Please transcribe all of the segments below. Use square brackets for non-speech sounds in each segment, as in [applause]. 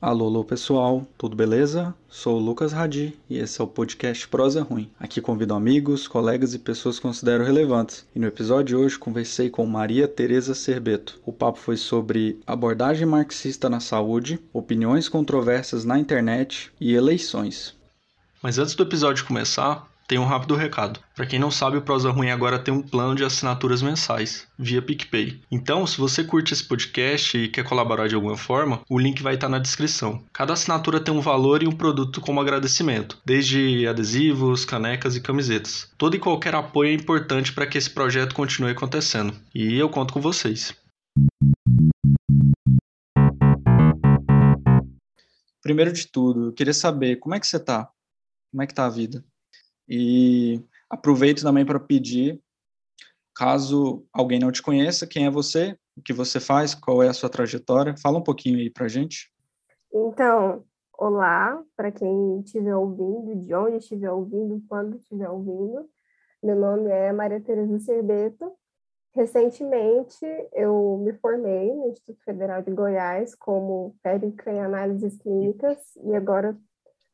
Alô, alô pessoal, tudo beleza? Sou o Lucas Radi e esse é o podcast Prosa Ruim. Aqui convido amigos, colegas e pessoas que considero relevantes. E no episódio de hoje conversei com Maria Tereza Serbeto. O papo foi sobre abordagem marxista na saúde, opiniões controversas na internet e eleições. Mas antes do episódio começar, tem um rápido recado. Para quem não sabe, o Prosa Ruim agora tem um plano de assinaturas mensais, via PicPay. Então, se você curte esse podcast e quer colaborar de alguma forma, o link vai estar na descrição. Cada assinatura tem um valor e um produto como agradecimento, desde adesivos, canecas e camisetas. Todo e qualquer apoio é importante para que esse projeto continue acontecendo. E eu conto com vocês. Primeiro de tudo, eu queria saber como é que você tá? Como é que tá a vida? E aproveito também para pedir, caso alguém não te conheça, quem é você, o que você faz, qual é a sua trajetória, fala um pouquinho aí para gente. Então, olá, para quem estiver ouvindo, de onde estiver ouvindo, quando estiver ouvindo. Meu nome é Maria Tereza Cerbeto. Recentemente, eu me formei no Instituto Federal de Goiás como técnica em análises clínicas e agora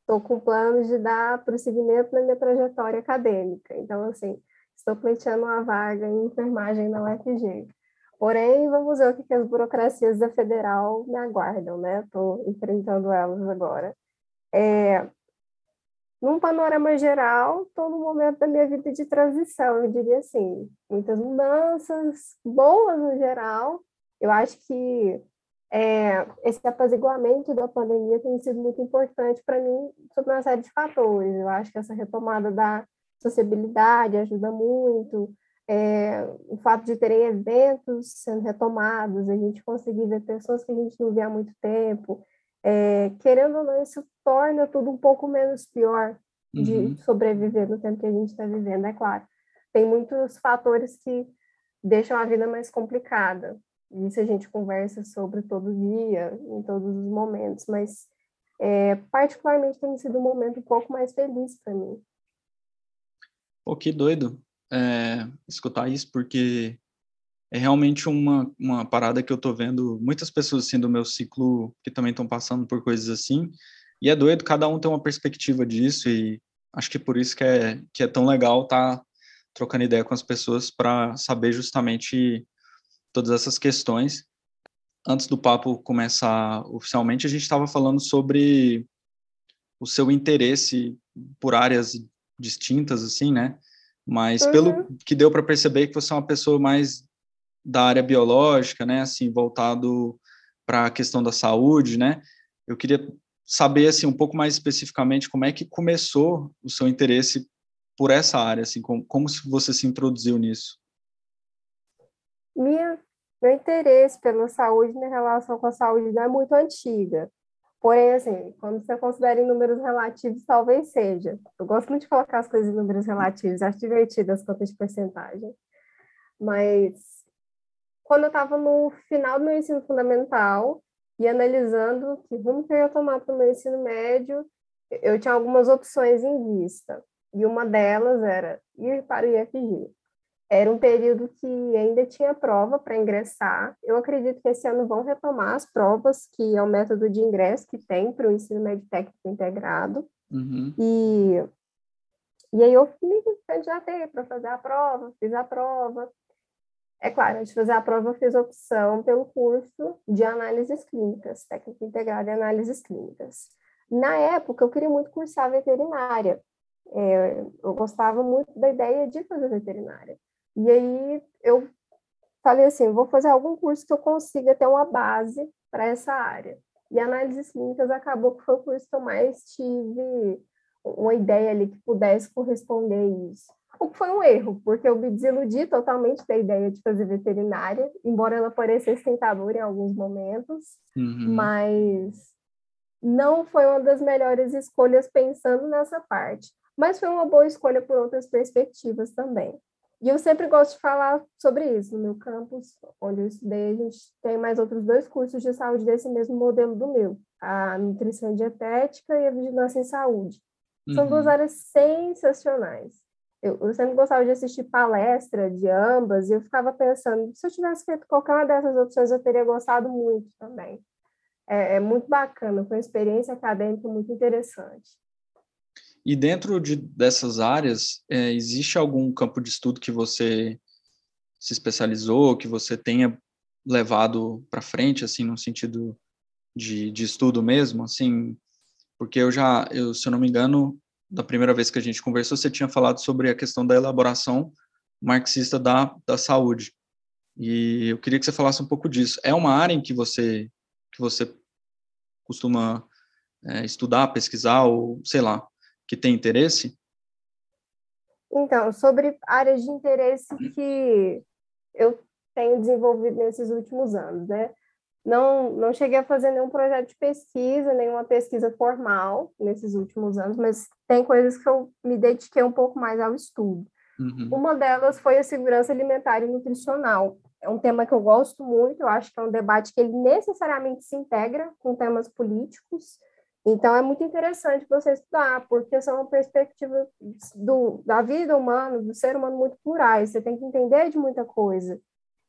estou com planos de dar prosseguimento na minha trajetória acadêmica. Então, assim, estou pleiteando uma vaga em enfermagem na UFG. Porém, vamos ver o que, as burocracias da federal me aguardam, né? Estou enfrentando elas agora. É, num panorama geral, estou no momento da minha vida de transição, eu diria assim, muitas mudanças boas no geral. Eu acho que é, esse apaziguamento da pandemia tem sido muito importante para mim sobre uma série de fatores. Eu acho que essa retomada da sociabilidade ajuda muito, é, o fato de terem eventos sendo retomados, a gente conseguir ver pessoas que a gente não vê há muito tempo, é, querendo ou não, isso torna tudo um pouco menos pior de uhum. sobreviver no tempo que a gente está vivendo, é claro. Tem muitos fatores que deixam a vida mais complicada, isso a gente conversa sobre todo dia, em todos os momentos, mas é, particularmente tem sido um momento um pouco mais feliz para mim. Pô, que doido é, escutar isso, porque é realmente uma, uma parada que eu tô vendo muitas pessoas assim do meu ciclo que também estão passando por coisas assim, e é doido, cada um tem uma perspectiva disso, e acho que por isso que é, que é tão legal estar tá trocando ideia com as pessoas para saber justamente todas essas questões. Antes do papo começar oficialmente, a gente estava falando sobre o seu interesse por áreas distintas, assim, né? Mas uhum. pelo que deu para perceber que você é uma pessoa mais da área biológica, né? Assim, voltado para a questão da saúde, né? Eu queria saber, assim, um pouco mais especificamente como é que começou o seu interesse por essa área, assim, como, como você se introduziu nisso? Minha, meu interesse pela saúde, minha relação com a saúde não é muito antiga. Porém, assim, quando você considera em números relativos, talvez seja. Eu gosto muito de colocar as coisas em números relativos, acho divertido as contas de porcentagem. Mas quando eu estava no final do meu ensino fundamental e analisando que rumo que eu ia tomar para o meu ensino médio, eu tinha algumas opções em vista. E uma delas era ir para o IFG. Era um período que ainda tinha prova para ingressar. Eu acredito que esse ano vão retomar as provas, que é o método de ingresso que tem para o ensino médio técnico integrado. Uhum. E, e aí eu me candidatei para fazer a prova, fiz a prova. É claro, antes de fazer a prova, eu fiz opção pelo curso de análises clínicas, técnico integrado em análises clínicas. Na época, eu queria muito cursar veterinária. É, eu gostava muito da ideia de fazer veterinária. E aí eu falei assim, vou fazer algum curso que eu consiga ter uma base para essa área. E análises clínicas acabou que foi o curso que eu mais tive uma ideia ali que pudesse corresponder a isso. O que foi um erro, porque eu me desiludi totalmente da ideia de fazer veterinária, embora ela parecesse tentadora em alguns momentos, uhum. mas não foi uma das melhores escolhas pensando nessa parte. Mas foi uma boa escolha por outras perspectivas também. E eu sempre gosto de falar sobre isso. No meu campus, onde eu estudei, a gente tem mais outros dois cursos de saúde desse mesmo modelo do meu: a nutrição dietética e a vigilância em saúde. São uhum. duas áreas sensacionais. Eu, eu, sempre gostava de assistir palestra de ambas e eu ficava pensando, se eu tivesse feito qualquer uma dessas opções, eu teria gostado muito também. é, é muito bacana, foi uma experiência acadêmica muito interessante. E dentro de, dessas áreas, é, existe algum campo de estudo que você se especializou, que você tenha levado para frente, assim, no sentido de, de estudo mesmo, assim, porque eu já, eu, se eu não me engano, da primeira vez que a gente conversou, você tinha falado sobre a questão da elaboração marxista da, da saúde. E eu queria que você falasse um pouco disso. É uma área em que você que você costuma é, estudar, pesquisar ou sei lá, que tem interesse? Então, sobre áreas de interesse que eu tenho desenvolvido nesses últimos anos, né? Não, não cheguei a fazer nenhum projeto de pesquisa, nenhuma pesquisa formal nesses últimos anos, mas tem coisas que eu me dediquei um pouco mais ao estudo. Uhum. Uma delas foi a segurança alimentar e nutricional. É um tema que eu gosto muito, eu acho que é um debate que ele necessariamente se integra com temas políticos, então, é muito interessante você estudar, porque são perspectivas do, da vida humana, do ser humano muito plurais, você tem que entender de muita coisa.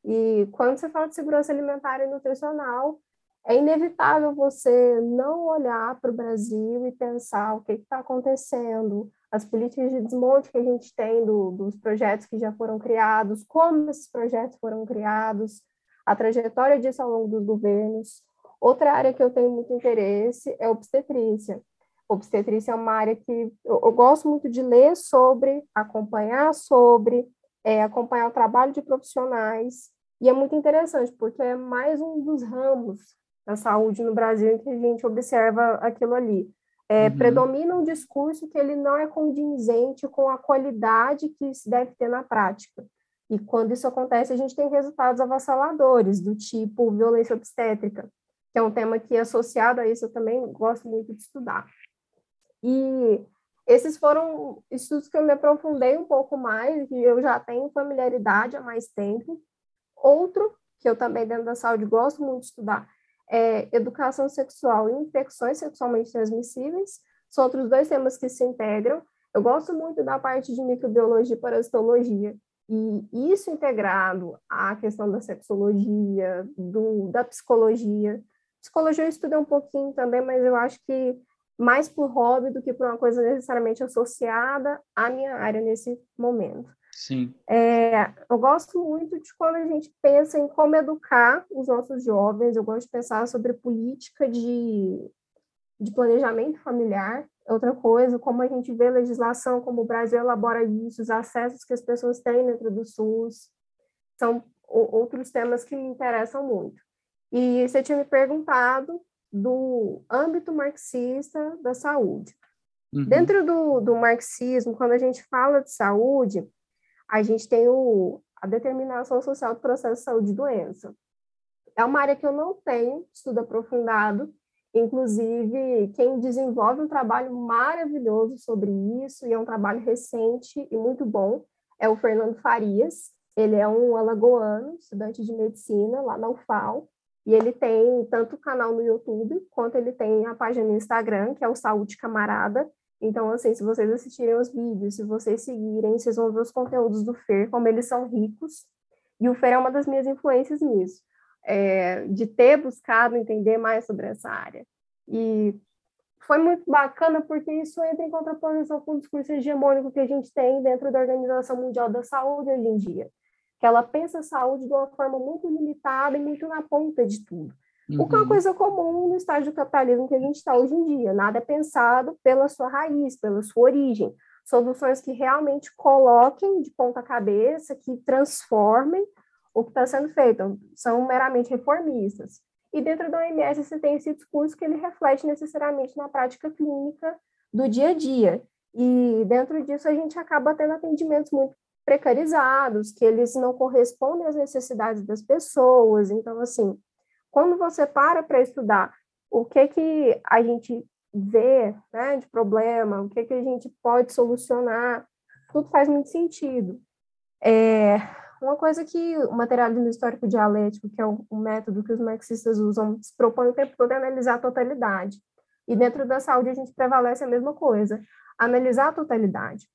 E quando você fala de segurança alimentar e nutricional, é inevitável você não olhar para o Brasil e pensar o que está acontecendo, as políticas de desmonte que a gente tem do, dos projetos que já foram criados, como esses projetos foram criados, a trajetória disso ao longo dos governos. Outra área que eu tenho muito interesse é obstetrícia. Obstetrícia é uma área que eu, eu gosto muito de ler sobre, acompanhar sobre, é, acompanhar o trabalho de profissionais, e é muito interessante, porque é mais um dos ramos da saúde no Brasil em que a gente observa aquilo ali. É, uhum. Predomina um discurso que ele não é condizente com a qualidade que se deve ter na prática. E quando isso acontece, a gente tem resultados avassaladores, do tipo violência obstétrica, que é um tema que, associado a isso, eu também gosto muito de estudar. E esses foram estudos que eu me aprofundei um pouco mais, e eu já tenho familiaridade há mais tempo. Outro, que eu também, dentro da saúde, gosto muito de estudar, é educação sexual e infecções sexualmente transmissíveis. São outros dois temas que se integram. Eu gosto muito da parte de microbiologia e parasitologia, e isso integrado à questão da sexologia, do, da psicologia, Psicologia eu estudei um pouquinho também, mas eu acho que mais por hobby do que por uma coisa necessariamente associada à minha área nesse momento. Sim. É, eu gosto muito de quando a gente pensa em como educar os nossos jovens, eu gosto de pensar sobre política de, de planejamento familiar, outra coisa, como a gente vê legislação, como o Brasil elabora isso, os acessos que as pessoas têm dentro do SUS, são outros temas que me interessam muito. E você tinha me perguntado do âmbito marxista da saúde. Uhum. Dentro do, do marxismo, quando a gente fala de saúde, a gente tem o, a determinação social do processo de saúde e doença. É uma área que eu não tenho estudo aprofundado, inclusive quem desenvolve um trabalho maravilhoso sobre isso, e é um trabalho recente e muito bom, é o Fernando Farias. Ele é um alagoano, estudante de medicina lá na UFAL, e ele tem tanto o canal no YouTube, quanto ele tem a página no Instagram, que é o Saúde Camarada. Então, assim, se vocês assistirem os vídeos, se vocês seguirem, vocês vão ver os conteúdos do Fer, como eles são ricos. E o Fer é uma das minhas influências nisso, é, de ter buscado entender mais sobre essa área. E foi muito bacana porque isso entra em contraposição com o discurso hegemônico que a gente tem dentro da Organização Mundial da Saúde hoje em dia que ela pensa a saúde de uma forma muito limitada e muito na ponta de tudo. Uhum. O que é uma uhum. coisa comum no estágio do capitalismo que a gente está hoje em dia. Nada é pensado pela sua raiz, pela sua origem. Soluções que realmente coloquem de ponta cabeça, que transformem o que está sendo feito. São meramente reformistas. E dentro da OMS você tem esse discurso que ele reflete necessariamente na prática clínica do dia a dia. E dentro disso a gente acaba tendo atendimentos muito precarizados, que eles não correspondem às necessidades das pessoas. Então, assim, quando você para para estudar o que que a gente vê né, de problema, o que que a gente pode solucionar, tudo faz muito sentido. É, uma coisa que o materialismo histórico dialético, que é o método que os marxistas usam, se propõe o tempo todo é analisar a totalidade. E dentro da saúde a gente prevalece a mesma coisa, analisar a totalidade.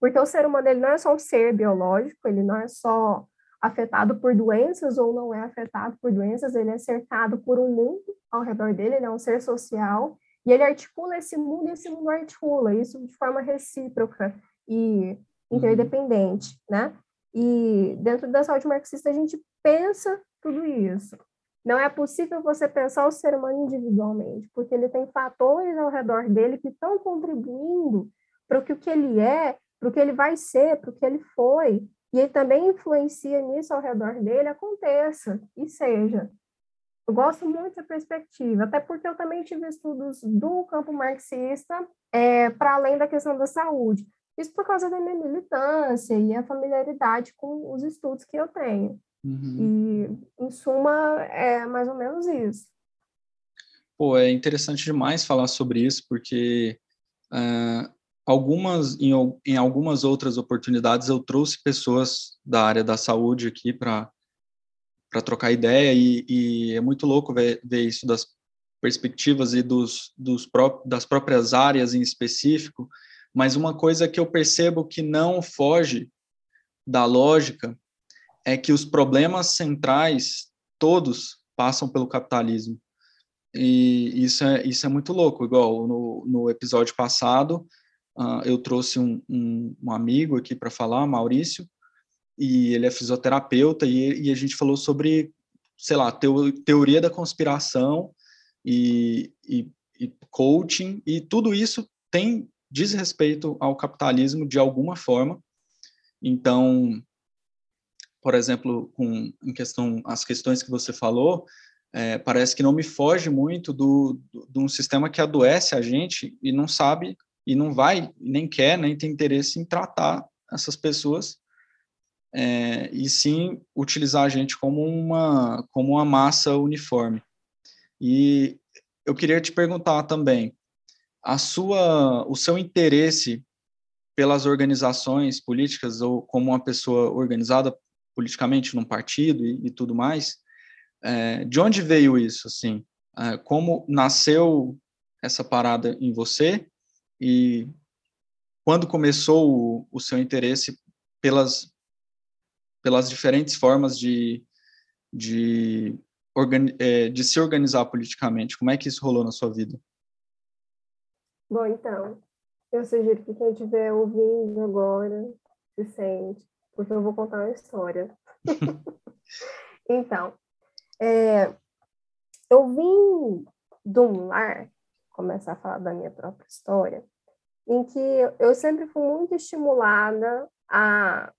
Porque o ser humano ele não é só um ser biológico, ele não é só afetado por doenças ou não é afetado por doenças, ele é cercado por um mundo ao redor dele, ele é um ser social, e ele articula esse mundo e esse mundo articula, isso de forma recíproca e uhum. interdependente, né? E dentro da saúde marxista a gente pensa tudo isso. Não é possível você pensar o ser humano individualmente, porque ele tem fatores ao redor dele que estão contribuindo para o que ele é, para o que ele vai ser, para o que ele foi, e ele também influencia nisso ao redor dele, aconteça e seja. Eu gosto muito dessa perspectiva, até porque eu também tive estudos do campo marxista é, para além da questão da saúde. Isso por causa da minha militância e a familiaridade com os estudos que eu tenho. Uhum. E, em suma, é mais ou menos isso. Pô, é interessante demais falar sobre isso, porque uh, algumas, em, em algumas outras oportunidades eu trouxe pessoas da área da saúde aqui para para trocar ideia e, e, é muito louco ver, ver isso das perspectivas e dos, dos pró das próprias áreas em específico, mas uma coisa que eu percebo que não foge da lógica é que os problemas centrais todos passam pelo capitalismo. E isso é, isso é muito louco. Igual no, no episódio passado, uh, eu trouxe um, um, um amigo aqui para falar, Maurício, e ele é fisioterapeuta, e, e a gente falou sobre, sei lá, teo, teoria da conspiração e, e, e coaching, e tudo isso tem diz respeito ao capitalismo de alguma forma. Então, por exemplo, com em questão as questões que você falou, é, parece que não me foge muito do, do, de um sistema que adoece a gente e não sabe e não vai nem quer nem tem interesse em tratar essas pessoas é, e sim utilizar a gente como uma como uma massa uniforme. E eu queria te perguntar também a sua o seu interesse pelas organizações políticas ou como uma pessoa organizada politicamente num partido e, e tudo mais. É, de onde veio isso, assim? É, como nasceu essa parada em você e quando começou o, o seu interesse pelas pelas diferentes formas de de, é, de se organizar politicamente? Como é que isso rolou na sua vida? Bom, então, eu sugiro que quem estiver ouvindo agora se sente porque eu vou contar uma história. [laughs] então, é, eu vim de um lar, começar a falar da minha própria história, em que eu sempre fui muito estimulada a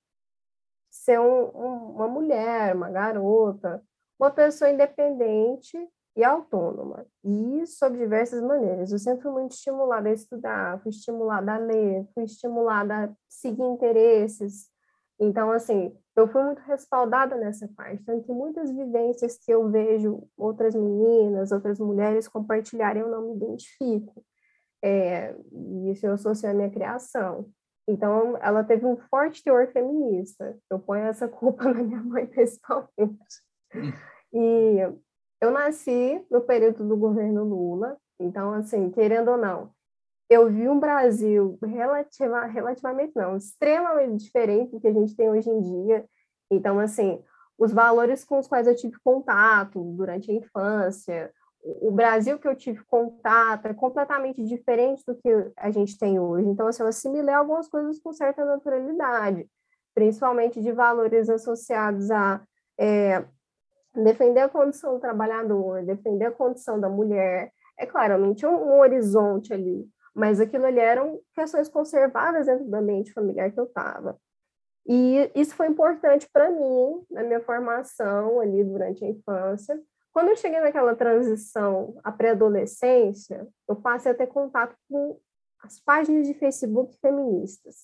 ser um, um, uma mulher, uma garota, uma pessoa independente e autônoma, e sob diversas maneiras. Eu sempre fui muito estimulada a estudar, fui estimulada a ler, fui estimulada a seguir interesses, então, assim, eu fui muito respaldada nessa parte, tanto que muitas vivências que eu vejo outras meninas, outras mulheres compartilharem, eu não me identifico. É, isso eu associei à minha criação. Então, ela teve um forte teor feminista. Eu ponho essa culpa [laughs] na minha mãe, principalmente. E eu nasci no período do governo Lula, então, assim, querendo ou não, eu vi um Brasil relativa, relativamente não, extremamente diferente do que a gente tem hoje em dia. Então, assim, os valores com os quais eu tive contato durante a infância, o Brasil que eu tive contato é completamente diferente do que a gente tem hoje. Então, assim, eu assimilei algumas coisas com certa naturalidade, principalmente de valores associados a é, defender a condição do trabalhador, defender a condição da mulher. É claro, eu não tinha um horizonte ali, mas aquilo ali eram questões conservadas dentro do ambiente familiar que eu estava. E isso foi importante para mim, na minha formação ali durante a infância. Quando eu cheguei naquela transição à pré-adolescência, eu passei a ter contato com as páginas de Facebook feministas.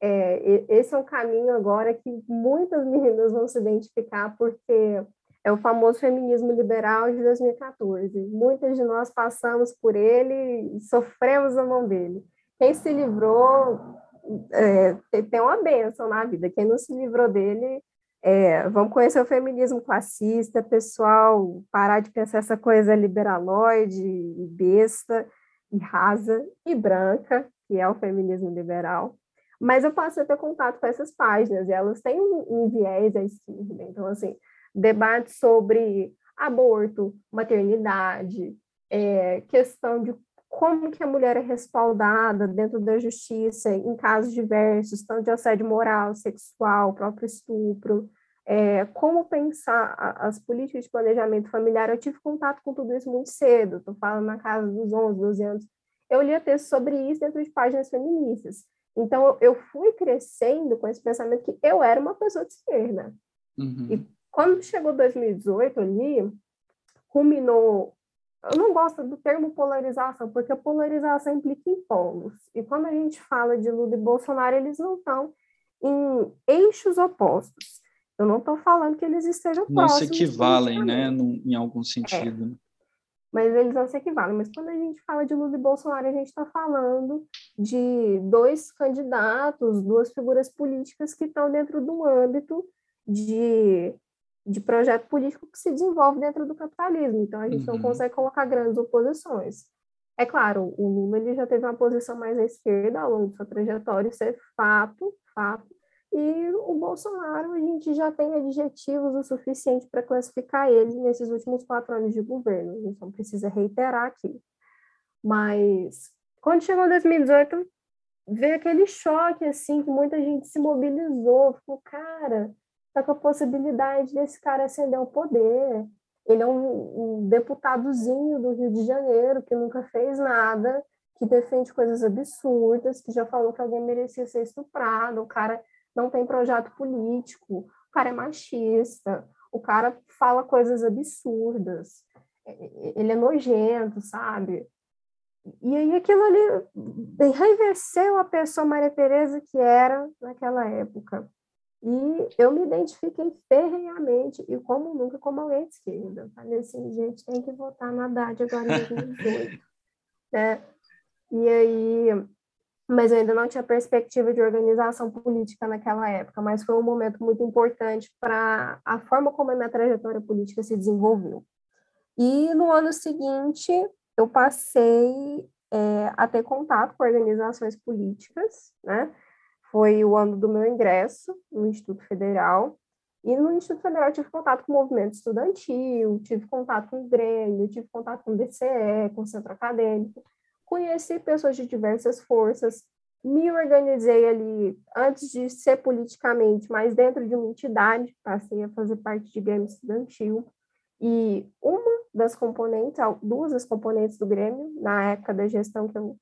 É, esse é um caminho agora que muitas meninas vão se identificar, porque é o famoso feminismo liberal de 2014. Muitas de nós passamos por ele e sofremos a mão dele. Quem se livrou é, tem uma benção na vida. Quem não se livrou dele, é, vamos conhecer o feminismo classista, pessoal, parar de pensar essa coisa liberaloide, e besta, e rasa, e branca, que é o feminismo liberal. Mas eu a ter contato com essas páginas, e elas têm um, um viés à esquerda. Então, assim, debate sobre aborto, maternidade, é, questão de como que a mulher é respaldada dentro da justiça em casos diversos, tanto de assédio moral, sexual, próprio estupro, é, como pensar as políticas de planejamento familiar. Eu tive contato com tudo isso muito cedo, estou falando na casa dos 11, 12 anos. Eu lia texto sobre isso dentro de páginas feministas. Então, eu fui crescendo com esse pensamento que eu era uma pessoa de esquerda. Uhum. E quando chegou 2018 ali, culminou eu não gosto do termo polarização, porque a polarização implica em polos. E quando a gente fala de Lula e Bolsonaro, eles não estão em eixos opostos. Eu não estou falando que eles estejam não próximos. Não se equivalem, né, num, em algum sentido. É. Mas eles não se equivalem. Mas quando a gente fala de Lula e Bolsonaro, a gente está falando de dois candidatos, duas figuras políticas que estão dentro do âmbito de de projeto político que se desenvolve dentro do capitalismo. Então, a gente uhum. não consegue colocar grandes oposições. É claro, o Lula ele já teve uma posição mais à esquerda ao longo de sua trajetória, isso é fato, fato. E o Bolsonaro, a gente já tem adjetivos o suficiente para classificar ele nesses últimos quatro anos de governo. A gente não precisa reiterar aqui. Mas, quando chegou 2018, veio aquele choque, assim, que muita gente se mobilizou. Ficou, cara, tá com a possibilidade desse cara ascender ao poder. Ele é um, um deputadozinho do Rio de Janeiro que nunca fez nada, que defende coisas absurdas, que já falou que alguém merecia ser estuprado, o cara não tem projeto político, o cara é machista, o cara fala coisas absurdas, ele é nojento, sabe? E aí aquilo ali revesceu a pessoa Maria Tereza que era naquela época. E eu me identifiquei ferrenhamente, e como nunca, como alguém de esquerda. Falei assim, gente, tem que votar na Haddad agora em 2018. [laughs] né? E aí, mas eu ainda não tinha perspectiva de organização política naquela época, mas foi um momento muito importante para a forma como a minha trajetória política se desenvolveu. E no ano seguinte, eu passei é, a ter contato com organizações políticas, né? Foi o ano do meu ingresso no Instituto Federal. E no Instituto Federal eu tive contato com o movimento estudantil, tive contato com o Grêmio, tive contato com o DCE, com o Centro Acadêmico. Conheci pessoas de diversas forças, me organizei ali antes de ser politicamente, mas dentro de uma entidade, passei a fazer parte de Grêmio Estudantil. E uma das componentes, duas das componentes do Grêmio, na época da gestão que eu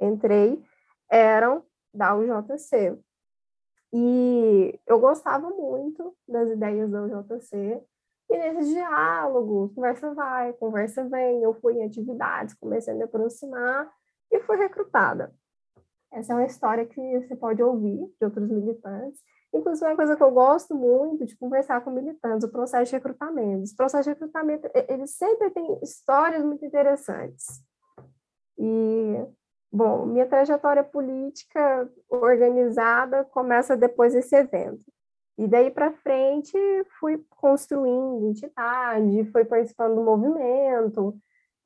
entrei, eram da UJC. E eu gostava muito das ideias da UJC, e nesses diálogos, conversa vai, conversa vem, eu fui em atividades, comecei a me aproximar e fui recrutada. Essa é uma história que você pode ouvir de outros militantes. Inclusive, uma coisa que eu gosto muito de conversar com militantes, o processo de recrutamento. O processo de recrutamento, ele sempre tem histórias muito interessantes. E Bom, minha trajetória política organizada começa depois desse evento. E daí para frente fui construindo entidade, fui participando do movimento,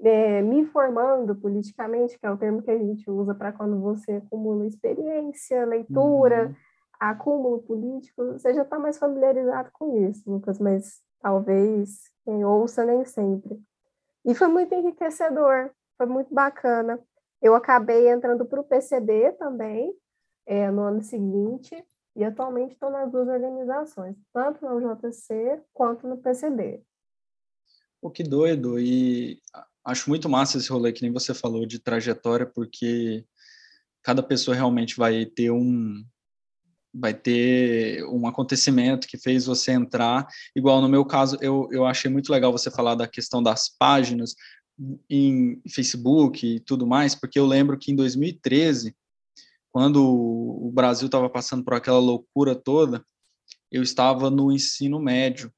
é, me formando politicamente, que é o termo que a gente usa para quando você acumula experiência, leitura, uhum. acúmulo político. Você já está mais familiarizado com isso, Lucas, mas talvez quem ouça nem sempre. E foi muito enriquecedor, foi muito bacana. Eu acabei entrando para o PCB também, é, no ano seguinte, e atualmente estou nas duas organizações, tanto no JC quanto no PCB. Pô, que doido! E acho muito massa esse rolê que nem você falou de trajetória, porque cada pessoa realmente vai ter um vai ter um acontecimento que fez você entrar. Igual no meu caso, eu, eu achei muito legal você falar da questão das páginas, em Facebook e tudo mais, porque eu lembro que em 2013, quando o Brasil estava passando por aquela loucura toda, eu estava no ensino médio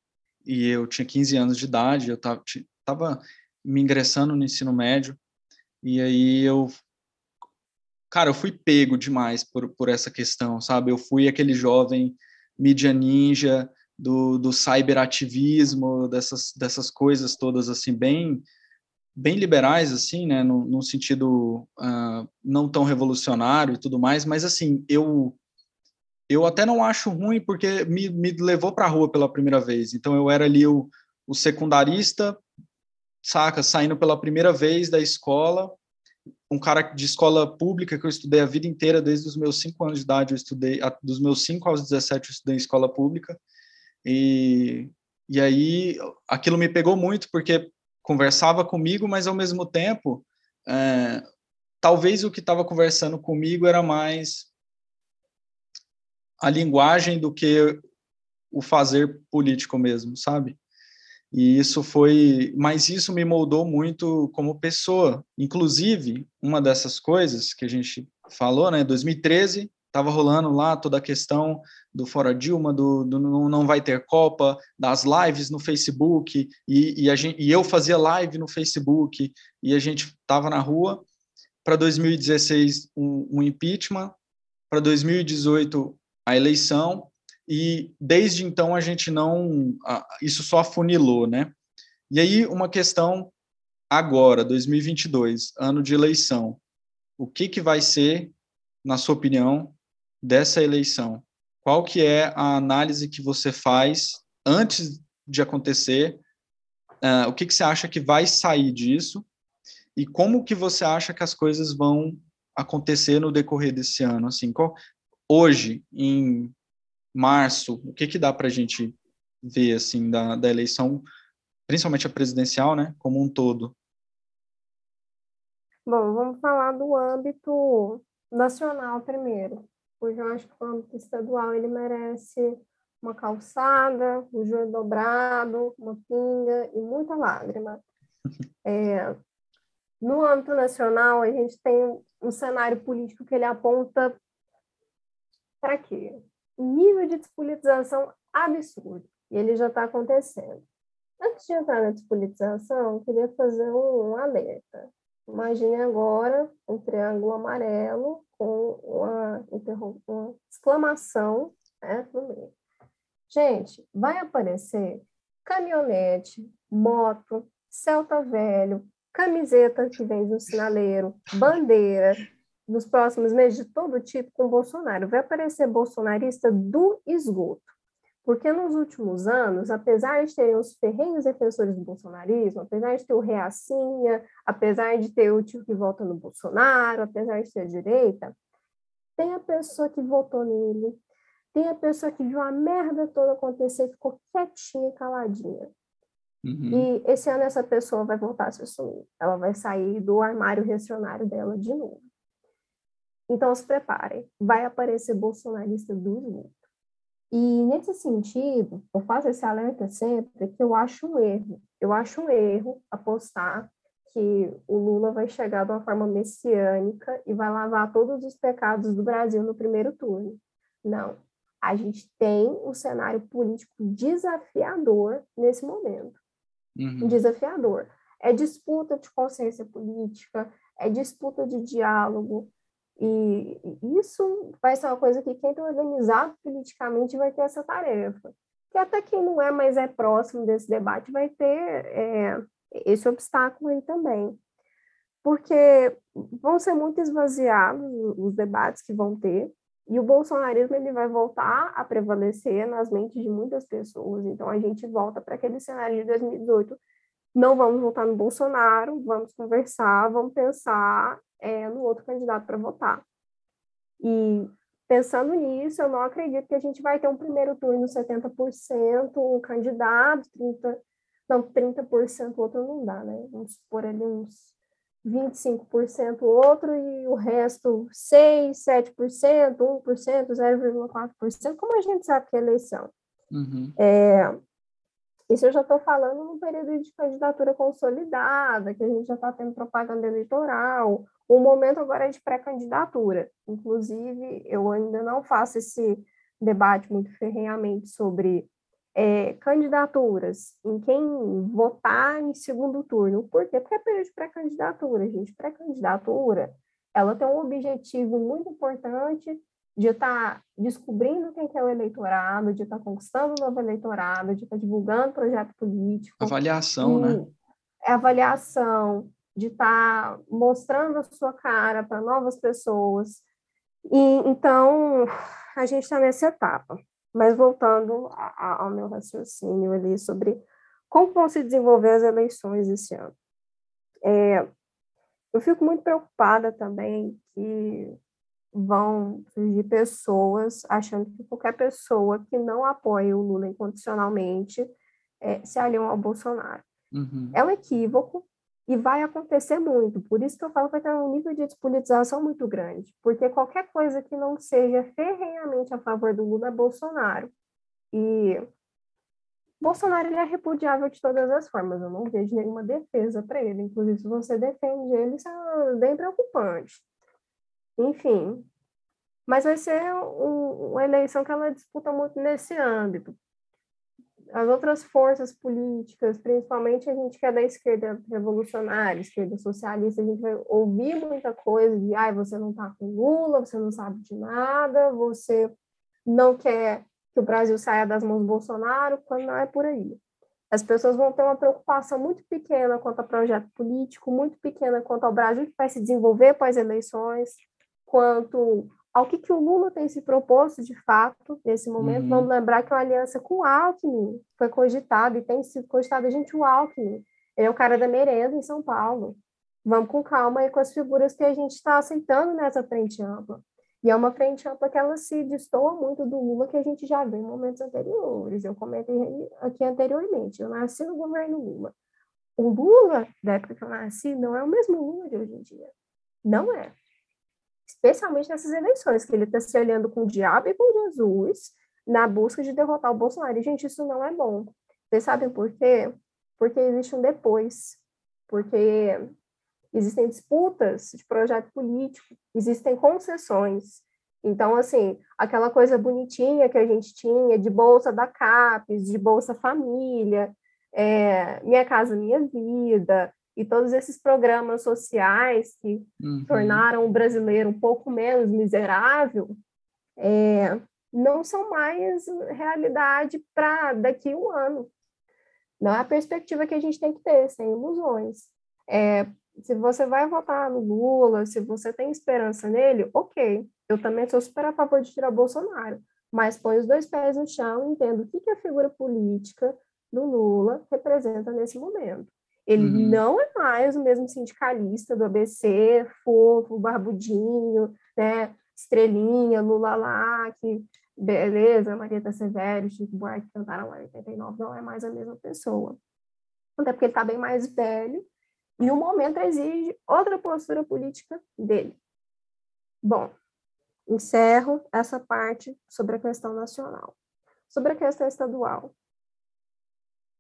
e eu tinha 15 anos de idade, eu estava me ingressando no ensino médio e aí eu cara, eu fui pego demais por, por essa questão, sabe? Eu fui aquele jovem mídia ninja do, do cyberativismo, dessas, dessas coisas todas assim bem bem liberais, assim, né, no, sentido uh, não tão revolucionário e tudo mais, mas, assim, eu eu até não acho ruim porque me, me levou para a rua pela primeira vez, então eu era ali o, o secundarista, saca, saindo pela primeira vez da escola, um cara de escola pública que eu estudei a vida inteira, desde os meus cinco anos de idade, eu estudei, dos meus cinco aos 17 eu estudei em escola pública, e, e aí aquilo me pegou muito, porque conversava comigo, mas ao mesmo tempo, é, talvez o que estava conversando comigo era mais a linguagem do que o fazer político mesmo, sabe? E isso foi, mas isso me moldou muito como pessoa. Inclusive, uma dessas coisas que a gente falou, né, 2013, estava rolando lá toda a questão do Fora Dilma, do, do, não vai ter Copa, das lives no Facebook, e, e, a gente, e eu fazia live no Facebook, e a gente estava na rua. Para 2016, um, um impeachment. Para 2018, a eleição e desde então a gente não, isso só afunilou, né? E aí uma questão agora, 2022, ano de eleição, o que que vai ser, na sua opinião, dessa eleição? Qual que é a análise que você faz antes de acontecer? Uh, o que que você acha que vai sair disso? E como que você acha que as coisas vão acontecer no decorrer desse ano? Assim, qual, hoje, em março, o que, que dá para a gente ver assim da, da eleição, principalmente a presidencial, né, como um todo? Bom, vamos falar do âmbito nacional primeiro, porque eu acho que o âmbito estadual ele merece uma calçada, um joelho dobrado, uma pinga e muita lágrima. [laughs] É, no âmbito nacional, a gente tem um cenário político que ele aponta para quê? nível de despolitização absurdo. E ele já está acontecendo. Antes de entrar na despolitização, eu queria fazer um, um alerta. Imagine agora um triângulo amarelo com uma, uma exclamação né, no meio. Gente, vai aparecer caminhonete, moto, Celta velho, camiseta que vem do sinaleiro, bandeira, nos próximos meses de todo tipo com Bolsonaro. Vai aparecer bolsonarista do esgoto. Porque nos últimos anos, apesar de terem os ferrenhos defensores do bolsonarismo, apesar de ter o reacinha, apesar de ter o tio que vota no Bolsonaro, apesar de ter a direita, tem a pessoa que votou nele, tem a pessoa que viu a merda toda acontecer e ficou quietinha, caladinha. Uhum. E esse ano essa pessoa vai voltar a se assumir. Ela vai sair do armário reacionário dela de novo. Então, se preparem, vai aparecer bolsonarista do mundo. E, nesse sentido, eu faço esse alerta sempre que eu acho um erro. Eu acho um erro apostar que o Lula vai chegar de uma forma messiânica e vai lavar todos os pecados do Brasil no primeiro turno. Não. A gente tem um cenário político desafiador nesse momento. Uhum. Desafiador. É disputa de consciência política, é disputa de diálogo, e isso vai ser uma coisa que quem está organizado politicamente vai ter essa tarefa. Que até quem não é, mas é próximo desse debate, vai ter é, esse obstáculo aí também. Porque vão ser muito esvaziados os debates que vão ter, e o bolsonarismo ele vai voltar a prevalecer nas mentes de muitas pessoas. Então a gente volta para aquele cenário de 2018. Não vamos votar no Bolsonaro, vamos conversar, vamos pensar é, no outro candidato para votar. E pensando nisso, eu não acredito que a gente vai ter um primeiro turno 70%, um candidato, 30%, não, 30% outro não dá, né? Vamos supor ali uns 25% outro e o resto 6%, 7%, 1%, 0,4%, como a gente sabe que é eleição. Uhum. É, isso eu já estou falando no período de candidatura consolidada, que a gente já está tendo propaganda eleitoral, o momento agora é de pré-candidatura. Inclusive, eu ainda não faço esse debate muito ferrenhamente sobre é, candidaturas, em quem votar em segundo turno. Por quê? Porque é período de pré-candidatura, gente. Pré-candidatura, ela tem um objetivo muito importante de estar tá descobrindo quem que é o eleitorado, de estar tá conquistando o novo eleitorado, de estar tá divulgando projeto político. Avaliação, né? É avaliação, de estar tá mostrando a sua cara para novas pessoas. E então a gente está nessa etapa. Mas voltando a, a, ao meu raciocínio ali sobre como vão se desenvolver as eleições esse ano? É, eu fico muito preocupada também que vão surgir pessoas achando que qualquer pessoa que não apoia o Lula incondicionalmente é, se aliam ao Bolsonaro. Uhum. É um equívoco e vai acontecer muito. Por isso que eu falo que vai ter um nível de despolitização muito grande, porque qualquer coisa que não seja ferrenhamente a favor do Lula é Bolsonaro. E Bolsonaro ele é repudiável de todas as formas, eu não vejo nenhuma defesa para ele. Inclusive, se você defende ele, isso é bem preocupante. Enfim, mas vai ser um, uma eleição que ela disputa muito nesse âmbito. As outras forças políticas, principalmente a gente que é da esquerda revolucionária, esquerda socialista, a gente vai ouvir muita coisa de ai, você não está com Lula, você não sabe de nada, você não quer que o Brasil saia das mãos do Bolsonaro, quando não é por aí. As pessoas vão ter uma preocupação muito pequena quanto ao projeto político, muito pequena quanto ao Brasil que vai se desenvolver após eleições, quanto ao que, que o Lula tem se proposto de fato nesse momento. Uhum. Vamos lembrar que a aliança com o Alckmin foi cogitada e tem sido cogitada. Gente, o Alckmin ele é o cara da merenda em São Paulo. Vamos com calma aí com as figuras que a gente está aceitando nessa frente ampla. E é uma frente ampla que ela se destoa muito do Lula que a gente já viu em momentos anteriores. Eu comentei aqui anteriormente, eu nasci no governo Lula. O Lula, da época que eu nasci, não é o mesmo Lula de hoje em dia. Não é. Especialmente nessas eleições, que ele está se olhando com o diabo e com Jesus na busca de derrotar o Bolsonaro. E, gente, isso não é bom. Vocês sabem por quê? Porque existe um depois. Porque existem disputas de projeto político, existem concessões. Então, assim, aquela coisa bonitinha que a gente tinha de bolsa da CAPES, de bolsa família, é, Minha Casa Minha Vida, e todos esses programas sociais que uhum. tornaram o brasileiro um pouco menos miserável, é, não são mais realidade para daqui a um ano. Não é a perspectiva que a gente tem que ter, sem ilusões. É, se você vai votar no Lula, se você tem esperança nele, ok. Eu também sou super a favor de tirar Bolsonaro, mas põe os dois pés no chão e entendo o que, que a figura política do Lula representa nesse momento. Ele uhum. não é mais o mesmo sindicalista do ABC, fofo, barbudinho, né, estrelinha, Lula lá, que beleza, Marieta Severo, Chico Buarque cantaram lá em 89, não é mais a mesma pessoa. Até porque ele está bem mais velho e o momento exige outra postura política dele. Bom, encerro essa parte sobre a questão nacional. Sobre a questão estadual.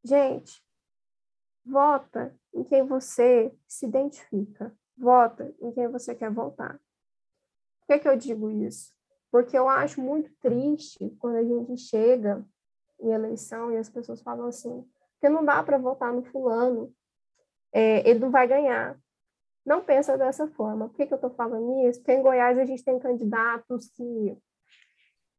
Gente, vota em quem você se identifica. Vota em quem você quer votar. Por que, que eu digo isso? Porque eu acho muito triste quando a gente chega em eleição e as pessoas falam assim, que não dá para votar no fulano, é, ele não vai ganhar. Não pensa dessa forma. Por que, que eu estou falando isso? Porque em Goiás a gente tem candidatos que,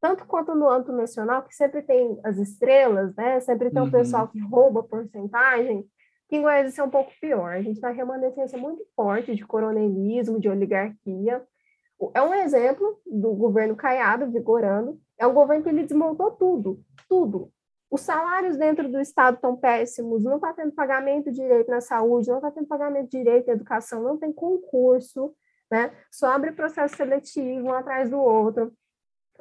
tanto quanto no âmbito nacional, que sempre tem as estrelas, né? Sempre tem o uhum. pessoal que rouba porcentagem, em Goiás isso é um pouco pior. A gente uma remanescência muito forte de coronelismo, de oligarquia. É um exemplo do governo Caiado vigorando. É um governo que ele desmontou tudo, tudo. Os salários dentro do Estado estão péssimos, não está tendo pagamento direito na saúde, não está tendo pagamento direito na educação, não tem concurso, né? Só abre processo seletivo um atrás do outro.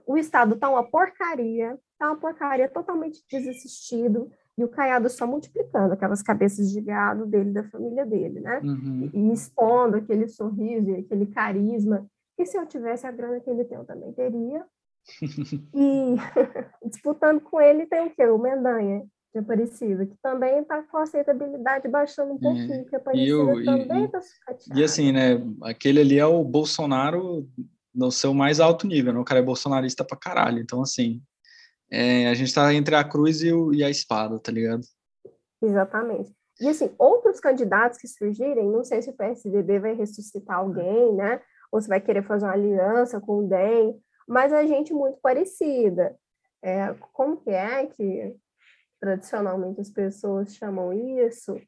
O Estado está uma porcaria, está uma porcaria totalmente desassistido, e o Caiado só multiplicando aquelas cabeças de gado dele, da família dele, né? Uhum. E expondo aquele sorriso e aquele carisma, que se eu tivesse a grana que ele tem, eu também teria, [laughs] e [laughs] disputando com ele tem o quê? O Mendanha de Aparecida, que também está com a aceitabilidade baixando um é, pouquinho, é. que Aparecida e também está sucateado. E assim, né, aquele ali é o Bolsonaro no seu mais alto nível, né? o cara é bolsonarista pra caralho, então assim, é, a gente está entre a cruz e, o, e a espada, tá ligado? Exatamente. E assim, outros candidatos que surgirem, não sei se o PSDB vai ressuscitar alguém, né? Ou se vai querer fazer uma aliança com o DEM, mas a gente muito parecida. É, como que é que tradicionalmente as pessoas chamam isso?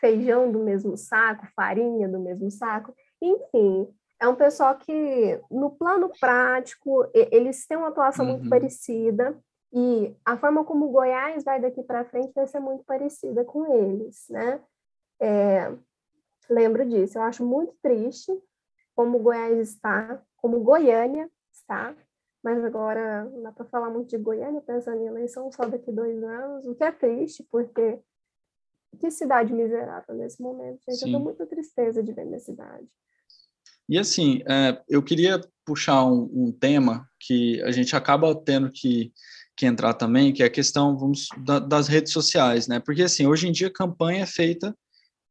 Feijão do mesmo saco, farinha do mesmo saco, enfim, é um pessoal que, no plano prático, eles têm uma atuação uhum. muito parecida, E a forma como o Goiás vai daqui para frente vai ser muito parecida com eles, né? É, lembro disso. Eu acho muito triste como o Goiás está, como Goiânia está, mas agora não dá para falar muito de Goiânia pensando em eleição só daqui dois anos, o que é triste, porque que cidade miserável nesse momento, gente. Sim. Eu tô muito tristeza de ver minha cidade. E assim, é, eu queria puxar um, um, tema que a gente acaba tendo que, que entrar também, que é a questão vamos, da, das redes sociais, né? Porque assim, hoje em dia a campanha é feita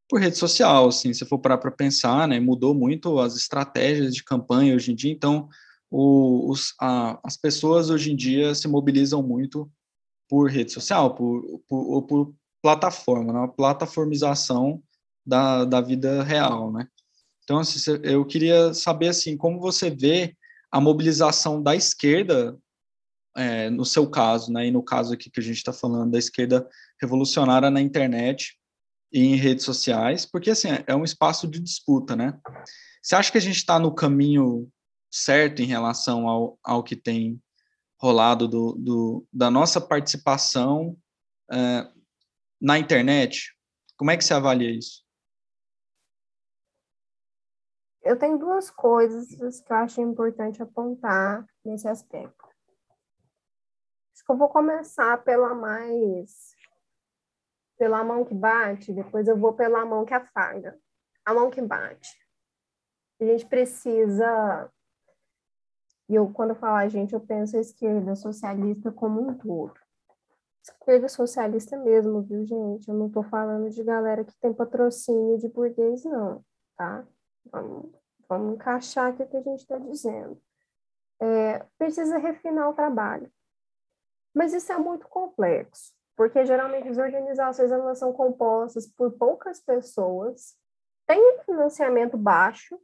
por rede social, assim, se for parar para pensar, né, mudou muito as estratégias de campanha hoje em dia, então o, os, a, as pessoas hoje em dia se mobilizam muito por rede social, por, por, ou por plataforma, né, uma plataformização da, da vida real, né. Então, assim, eu queria saber, assim, como você vê a mobilização da esquerda, é, no seu caso, né, e no caso aqui que a gente está falando da esquerda revolucionária na internet, e em redes sociais, porque assim é um espaço de disputa, né? Você acha que a gente está no caminho certo em relação ao, ao que tem rolado do, do da nossa participação é, na internet? Como é que você avalia isso? Eu tenho duas coisas que eu acho importante apontar nesse aspecto. Acho que eu vou começar pela mais pela mão que bate, depois eu vou pela mão que afaga. A mão que bate. A gente precisa. E eu, quando eu falo a gente, eu penso a esquerda socialista como um todo. Esquerda socialista mesmo, viu, gente? Eu não estou falando de galera que tem patrocínio de burguês, não, tá? Vamos, vamos encaixar aqui o que a gente está dizendo. É, precisa refinar o trabalho. Mas isso é muito complexo porque geralmente as organizações elas são compostas por poucas pessoas, têm financiamento baixo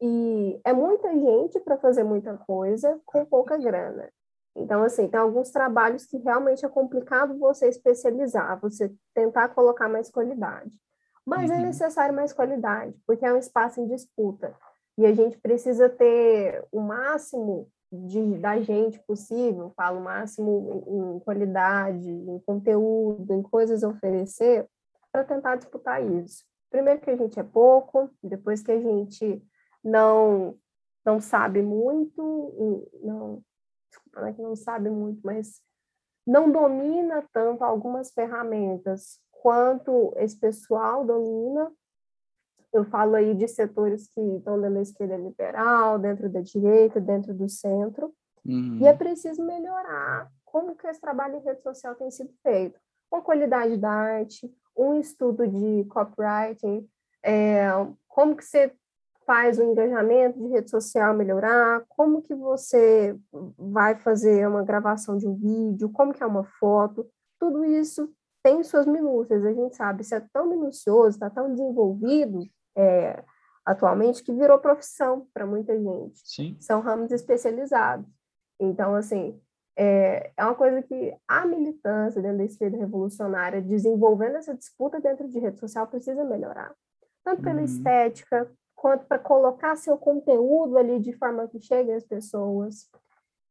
e é muita gente para fazer muita coisa com pouca grana. Então, assim, tem alguns trabalhos que realmente é complicado você especializar, você tentar colocar mais qualidade. Mas é uhum. é necessário mais qualidade, porque é um espaço em disputa. E a gente precisa ter o máximo de, da gente possível, falo o máximo em, em qualidade, em conteúdo, em coisas a oferecer, para tentar disputar isso. Primeiro que a gente é pouco, depois que a gente não não sabe muito, não, desculpa, não é que não sabe muito, mas não domina tanto algumas ferramentas quanto esse pessoal domina eu falo aí de setores que estão dentro da esquerda liberal, dentro da direita, dentro do centro. Uhum. E é preciso melhorar como que esse trabalho em rede social tem sido feito. Com a qualidade da arte, um estudo de copywriting, é, como que você faz o engajamento de rede social melhorar, como que você vai fazer uma gravação de um vídeo, como que é uma foto, tudo isso tem suas minúcias, a gente sabe, se é tão minucioso, está tão desenvolvido, é, atualmente que virou profissão para muita gente. Sim. São ramos especializados. Então, assim, é, é uma coisa que a militância dentro da esquerda revolucionária, desenvolvendo essa disputa dentro de rede social, precisa melhorar. Tanto pela uhum. estética, quanto para colocar seu conteúdo ali de forma que chegue às pessoas.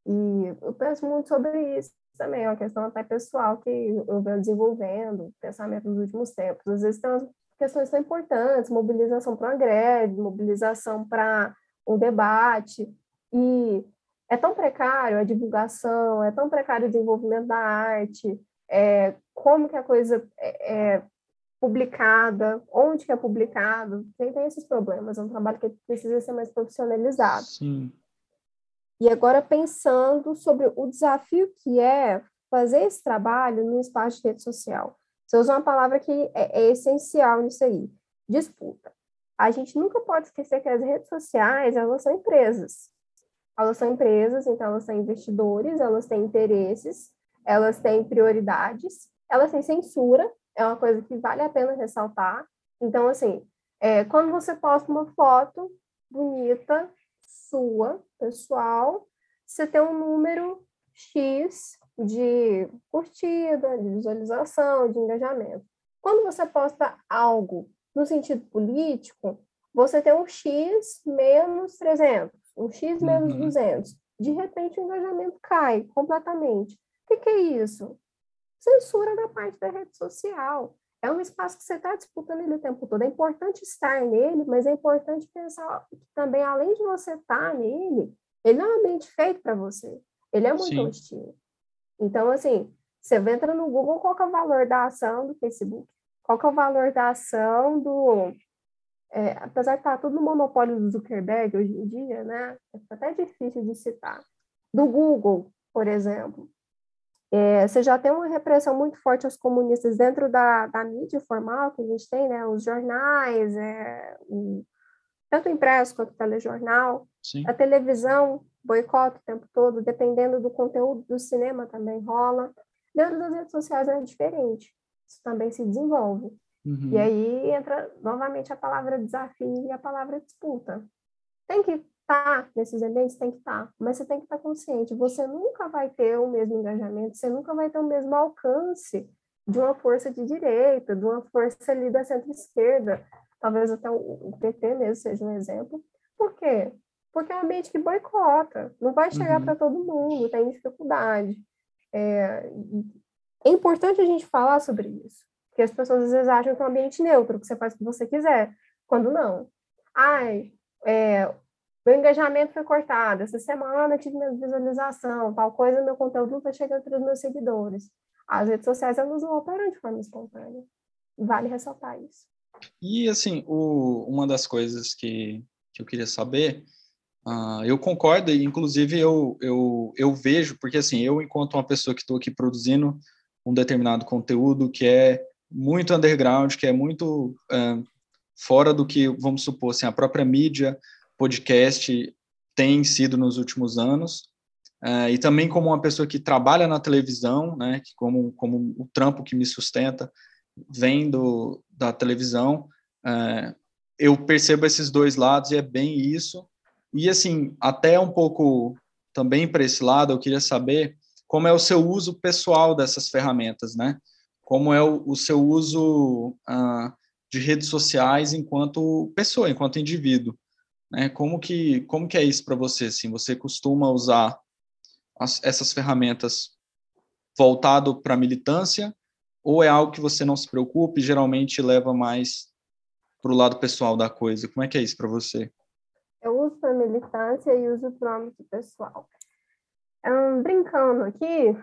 E eu penso muito sobre isso também, é uma questão até pessoal que eu venho desenvolvendo, pensamento nos últimos tempos. Às vezes tem umas questões tão importantes, mobilização para uma greve, mobilização para um debate, e é tão precário a divulgação, é tão precário o desenvolvimento da arte, é, como que a coisa é, é publicada, onde que é publicado, tem, tem esses problemas, é um trabalho que precisa ser mais profissionalizado. Sim. E agora pensando sobre o desafio que é fazer esse trabalho no espaço de rede social. Você usa uma palavra que é, é essencial nisso aí, disputa. A gente nunca pode esquecer que as redes sociais, elas são empresas. Elas são empresas, então elas têm investidores, elas têm interesses, elas têm prioridades, elas têm censura, é uma coisa que vale a pena ressaltar. Então, assim, é, quando você posta uma foto bonita, sua, pessoal, você tem um número X de curtida, de visualização, de engajamento. Quando você posta algo no sentido político, você tem um X menos 300, um X menos uhum. 200. De repente, o engajamento cai completamente. que, que é isso? Censura da parte da rede social. É um espaço que você está disputando ele o tempo todo. É importante estar nele, mas é importante pensar que também, além de você estar nele, ele não é um ambiente feito para você. Ele é muito Sim. hostil. Então, assim, você entra no Google, qual é o valor da ação do Facebook? Qual é o valor da ação do... É, apesar de estar tá tudo no monopólio do Zuckerberg hoje em dia, né? É até difícil de citar. Do Google, por exemplo. É, você já tem uma repressão muito forte aos comunistas dentro da, da mídia formal que a gente tem, né? Os jornais, é, o, tanto impresso quanto telejornal. Sim. A televisão boicota o tempo todo, dependendo do conteúdo do cinema também rola. Dentro das redes sociais é diferente. Isso também se desenvolve. Uhum. E aí entra novamente a palavra desafio e a palavra disputa. Tem que tá nesses eventos, tem que estar, tá, mas você tem que estar tá consciente. Você nunca vai ter o mesmo engajamento, você nunca vai ter o mesmo alcance de uma força de direita, de uma força ali da centro-esquerda, talvez até o PT mesmo seja um exemplo. Por quê? Porque é um ambiente que boicota, não vai chegar uhum. para todo mundo, tem dificuldade. É, é importante a gente falar sobre isso, porque as pessoas às vezes acham que é um ambiente neutro, que você faz o que você quiser, quando não. Ai, é, meu engajamento foi cortado, essa semana eu tive minha visualização, tal coisa, meu conteúdo não está chegando para os meus seguidores. As redes sociais, elas não operam de forma espontânea. Vale ressaltar isso. E, assim, o, uma das coisas que, que eu queria saber, uh, eu concordo, e inclusive eu, eu, eu vejo, porque, assim, eu, enquanto uma pessoa que estou aqui produzindo um determinado conteúdo que é muito underground, que é muito uh, fora do que, vamos supor, assim, a própria mídia podcast tem sido nos últimos anos, uh, e também como uma pessoa que trabalha na televisão, né, que como, como o trampo que me sustenta vem do, da televisão, uh, eu percebo esses dois lados e é bem isso. E, assim, até um pouco também para esse lado, eu queria saber como é o seu uso pessoal dessas ferramentas, né? Como é o, o seu uso uh, de redes sociais enquanto pessoa, enquanto indivíduo. Né? Como que como que é isso para você? Assim, você costuma usar as, essas ferramentas voltado para militância ou é algo que você não se preocupe e geralmente leva mais para o lado pessoal da coisa? Como é que é isso para você? Eu uso para militância e uso para o âmbito pessoal. Um, brincando aqui,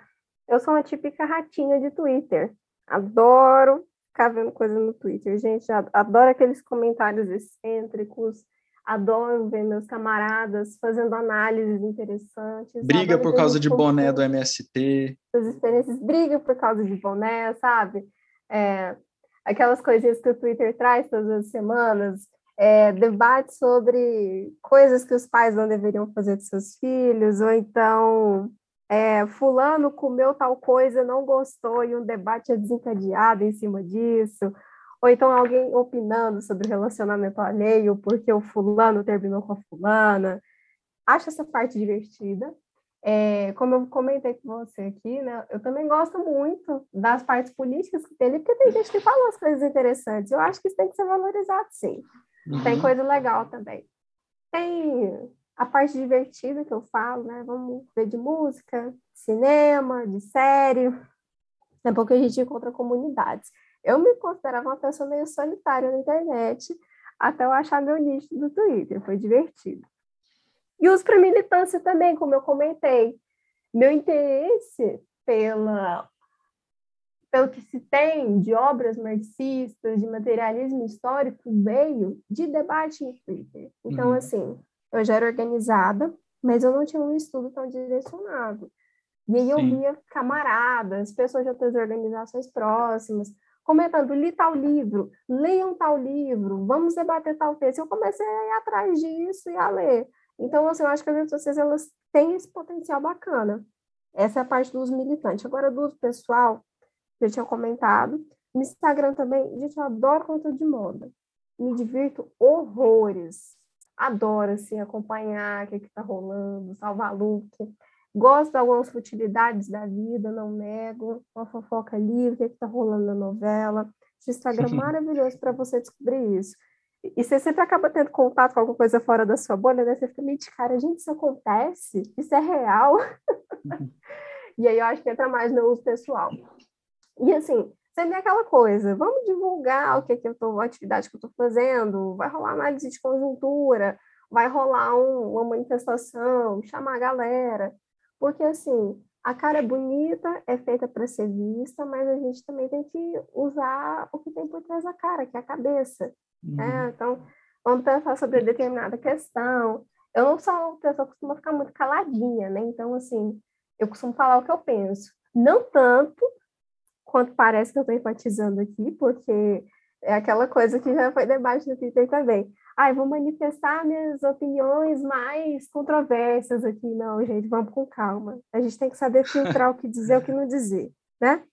eu sou uma típica ratinha de Twitter. Adoro ficar vendo coisa no Twitter. Gente, adoro aqueles comentários excêntricos, adoro ver meus camaradas fazendo análises interessantes. Briga por causa de boné do MST. As experiências, briga por causa de boné, sabe? É, aquelas coisinhas que o Twitter traz todas as semanas, é, debate sobre coisas que os pais não deveriam fazer com seus filhos, ou então é, fulano comeu tal coisa, não gostou, e um debate é desencadeado em cima disso, ou então alguém opinando sobre o relacionamento alheio porque o fulano terminou com a fulana. Acho essa parte divertida. É, como eu comentei com você aqui, né, eu também gosto muito das partes políticas que tem ali, porque tem gente que fala umas coisas interessantes. Eu acho que isso tem que ser valorizado, sim. Uhum. Tem coisa legal também. Tem a parte divertida que eu falo, né? Vamos ver de música, cinema, de série. Daqui a pouco a gente encontra comunidades. Eu me considerava uma pessoa meio solitária na internet, até eu achar meu nicho do Twitter, foi divertido. E uso para militância também, como eu comentei. Meu interesse pela, pelo que se tem de obras marxistas, de materialismo histórico, veio de debate no Twitter. Então, uhum. assim, eu já era organizada, mas eu não tinha um estudo tão direcionado. E aí eu Sim. via camaradas, pessoas de outras organizações próximas, comentando, li tal livro, leiam tal livro, vamos debater tal texto. Eu comecei a ir atrás disso e a ler. Então, assim, eu acho que as redes sociais, elas têm esse potencial bacana. Essa é a parte do uso militante. Agora, do pessoal, já tinha comentado. No Instagram também, gente, eu adoro conteúdo de moda. Me divirto horrores. Adoro, assim, acompanhar o que está rolando, salvar look. Gosto de algumas futilidades da vida, não nego. Uma fofoca livre, o que está rolando na novela. O Instagram é [laughs] maravilhoso para você descobrir isso. E você sempre acaba tendo contato com alguma coisa fora da sua bolha, né? Você fica meio de cara, gente, isso acontece? Isso é real? [laughs] E aí eu acho que entra mais no uso pessoal. E assim, seria aquela coisa, vamos divulgar o que, que eu tô, a atividade que eu estou fazendo, vai rolar análise de conjuntura, vai rolar um, uma manifestação, chamar a galera. Porque assim, a cara é bonita, é feita para ser vista, mas a gente também tem que usar o que tem por trás da cara, que é a cabeça. Né? Uhum. Né? Então, vamos pensar sobre determinada questão. Eu não sou uma pessoa que costuma ficar muito caladinha, né? Então, assim, eu costumo falar o que eu penso. Não tanto quanto parece que eu estou enfatizando aqui, porque é aquela coisa que já foi debate no Twitter também. Ai, ah, vou manifestar minhas opiniões mais controversas aqui. Não, gente, vamos com calma. A gente tem que saber filtrar o que dizer e o que não dizer, né?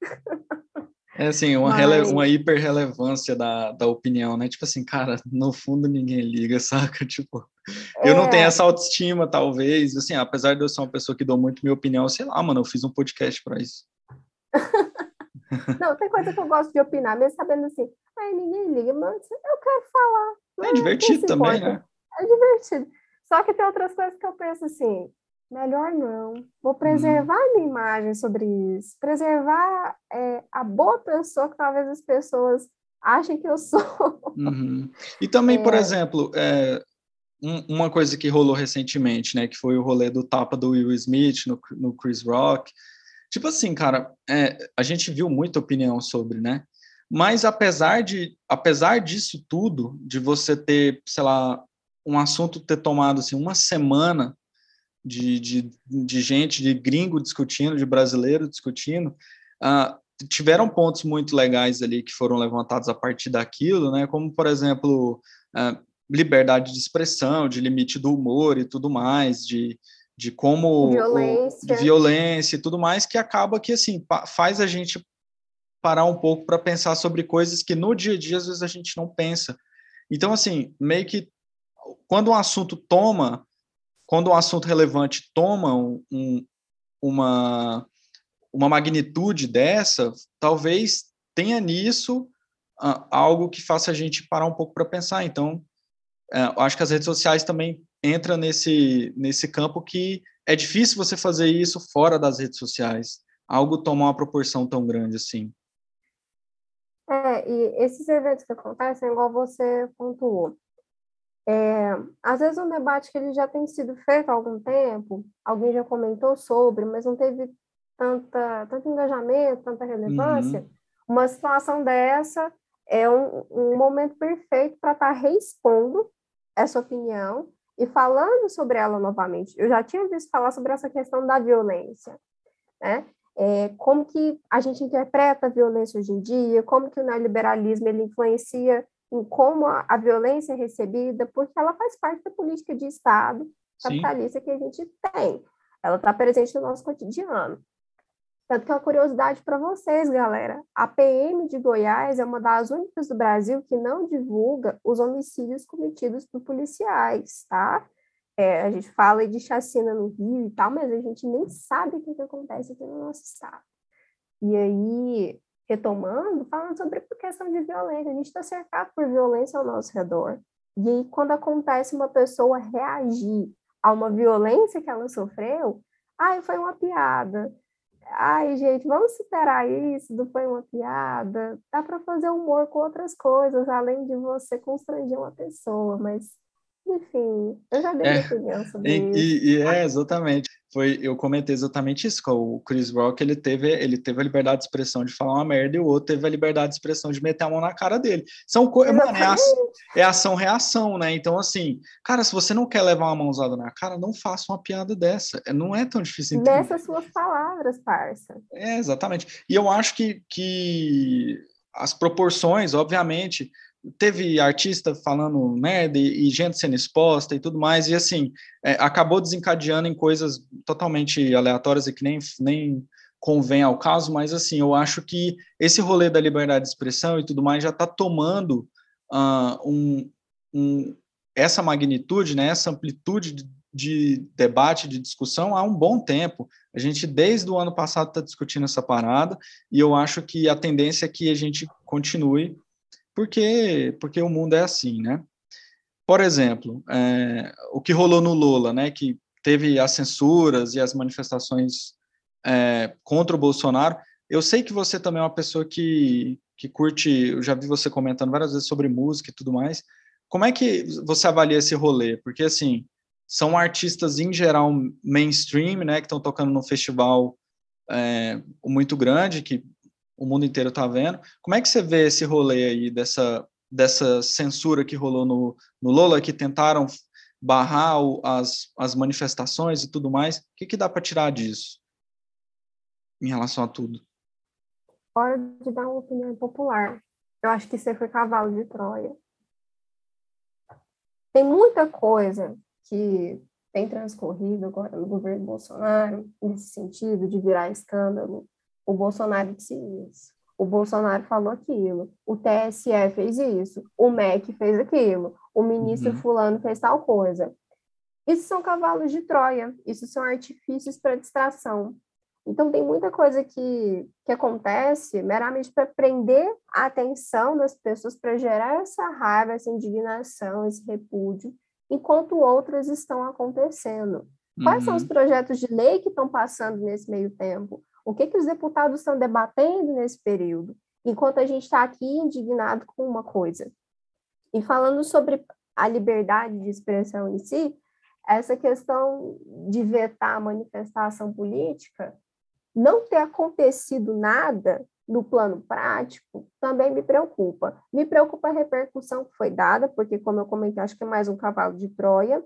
É assim, uma, Mas... rele... uma hiperrelevância da, da opinião, né? Tipo assim, cara, no fundo ninguém liga, [laughs] saca? Tipo, eu não tenho é. essa autoestima, talvez. Assim, apesar de eu ser uma pessoa que dou muito minha opinião, sei lá, mano, eu fiz um podcast para isso. [laughs] não, tem coisa que eu gosto de opinar, mesmo sabendo assim, ai, ninguém liga, mas eu quero falar. É divertido também, né? É divertido. Só que tem outras coisas que eu penso assim, melhor não. Vou preservar hum. a minha imagem sobre isso, preservar é, a boa pessoa que talvez as pessoas achem que eu sou. Uhum. [laughs] E também, é... por exemplo, é, um, uma coisa que rolou recentemente, né, que foi o rolê do tapa do Will Smith no, no Chris Rock. Tipo assim, cara, é, a gente viu muita opinião sobre, né? Mas apesar de apesar disso tudo, de você ter, sei lá, um assunto ter tomado assim uma semana de, de, de gente, de gringo discutindo, de brasileiro discutindo, uh, tiveram pontos muito legais ali que foram levantados a partir daquilo, né? Como por exemplo uh, liberdade de expressão, de limite do humor e tudo mais, de, de como violência. O, de violência e tudo mais que acaba que assim faz a gente parar um pouco para pensar sobre coisas que no dia a dia às vezes a gente não pensa. Então, assim, meio que quando um assunto toma, quando um assunto relevante toma um, uma, uma magnitude dessa, talvez tenha nisso uh, algo que faça a gente parar um pouco para pensar. Então, uh, acho que as redes sociais também entram nesse, nesse campo que é difícil você fazer isso fora das redes sociais. Algo tomar uma proporção tão grande assim. É, e esses eventos que acontecem, igual você pontuou, é, às vezes um debate que ele já tem sido feito há algum tempo, alguém já comentou sobre, mas não teve tanta, tanto engajamento, tanta relevância, uhum. uma situação dessa é um, um momento perfeito para estar tá reexpondo essa opinião e falando sobre ela novamente. Eu já tinha visto falar sobre essa questão da violência, né? É, como que a gente interpreta a violência hoje em dia, como que o neoliberalismo ele influencia em como a, a violência é recebida, porque ela faz parte da política de Estado capitalista Sim. que a gente tem. Ela está presente no nosso cotidiano. Tanto que é uma curiosidade para vocês, galera. A PM de Goiás é uma das únicas do Brasil que não divulga os homicídios cometidos por policiais, tá? É, a gente fala de chacina no Rio e tal, mas a gente nem sabe o que, que acontece aqui no nosso estado. E aí, retomando, falando sobre a questão de violência, a gente está cercado por violência ao nosso redor. E aí, quando acontece uma pessoa reagir a uma violência que ela sofreu, ai, foi uma piada. Ai, gente, vamos superar isso, não foi uma piada. Dá para fazer humor com outras coisas, além de você constranger uma pessoa, mas enfim, eu já dei é, opinião sobre e, isso. E, e, é, exatamente. Foi, eu comentei exatamente isso, o Chris Rock, ele teve, ele teve a liberdade de expressão de falar uma merda e o outro teve a liberdade de expressão de meter a mão na cara dele. São coisas, mano, é, é ação-reação, né? Então, assim, cara, se você não quer levar uma mãozada na cara, não faça uma piada dessa. É, não é tão difícil entender. Nessas suas palavras, parça. É, exatamente. E eu acho que, que as proporções, obviamente, teve artista falando merda e, e, gente sendo exposta e tudo mais, e assim, é, acabou desencadeando em coisas totalmente aleatórias e que nem, nem convém ao caso, mas assim, eu acho que esse rolê da liberdade de expressão e tudo mais já está tomando uh, um, um, essa magnitude, né, essa amplitude de, de debate, de discussão há um bom tempo. A gente, desde o ano passado, está discutindo essa parada, e eu acho que a tendência é que a gente continue porque, porque o mundo é assim, né? Por exemplo, é, o que rolou no Lula, né, que teve as censuras e as manifestações é, contra o Bolsonaro. Eu sei que você também é uma pessoa que, que curte, eu já vi você comentando várias vezes sobre música e tudo mais. Como é que você avalia esse rolê? Porque, assim, são artistas, em geral, mainstream, né, que estão tocando no festival é, muito grande, que o mundo inteiro está vendo. Como é que você vê esse rolê aí, dessa, dessa censura que rolou no, no Lola, que tentaram barrar o, as, as manifestações e tudo mais? O que, que dá para tirar disso, em relação a tudo? Hora de dar uma opinião popular. Eu acho que você foi cavalo de Troia. Tem muita coisa que tem transcorrido agora no governo Bolsonaro, nesse sentido de virar escândalo. O Bolsonaro disse isso, o Bolsonaro falou aquilo, o TSE fez isso, o MEC fez aquilo, o ministro uhum. fulano fez tal coisa. Isso são cavalos de Troia, isso são artifícios para distração. Então, tem muita coisa que, que acontece meramente para prender a atenção das pessoas, para gerar essa raiva, essa indignação, esse repúdio, enquanto outras estão acontecendo. Quais são os uhum. projetos de lei que estão passando nesse meio tempo? O que, que os deputados estão debatendo nesse período? Enquanto a gente está aqui indignado com uma coisa. E falando sobre a liberdade de expressão em si, essa questão de vetar a manifestação política não ter acontecido nada no plano prático também me preocupa. Me preocupa a repercussão que foi dada, porque, como eu comentei, acho que é mais um cavalo de Troia.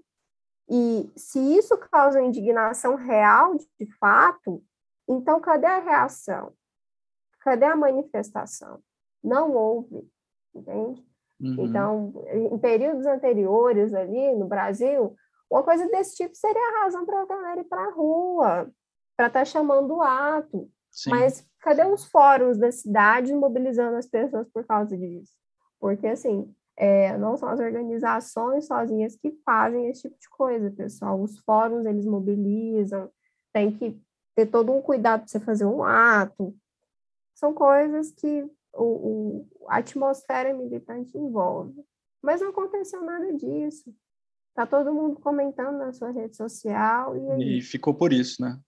E se isso causa indignação real, de fato, então cadê a reação? Cadê a manifestação? Não houve, entende? Uhum. Então, em períodos anteriores ali no Brasil, uma coisa desse tipo seria a razão para a galera ir para a rua, para estar tá chamando o ato. Sim. Mas cadê os fóruns da cidade mobilizando as pessoas por causa disso? Porque, assim, é, não são as organizações sozinhas que fazem esse tipo de coisa, pessoal. Os fóruns, eles mobilizam, tem que ter todo um cuidado para você fazer um ato. São coisas que o, o, a atmosfera militante envolve. Mas não aconteceu nada disso. Tá todo mundo comentando na sua rede social. E, e ficou por isso, né?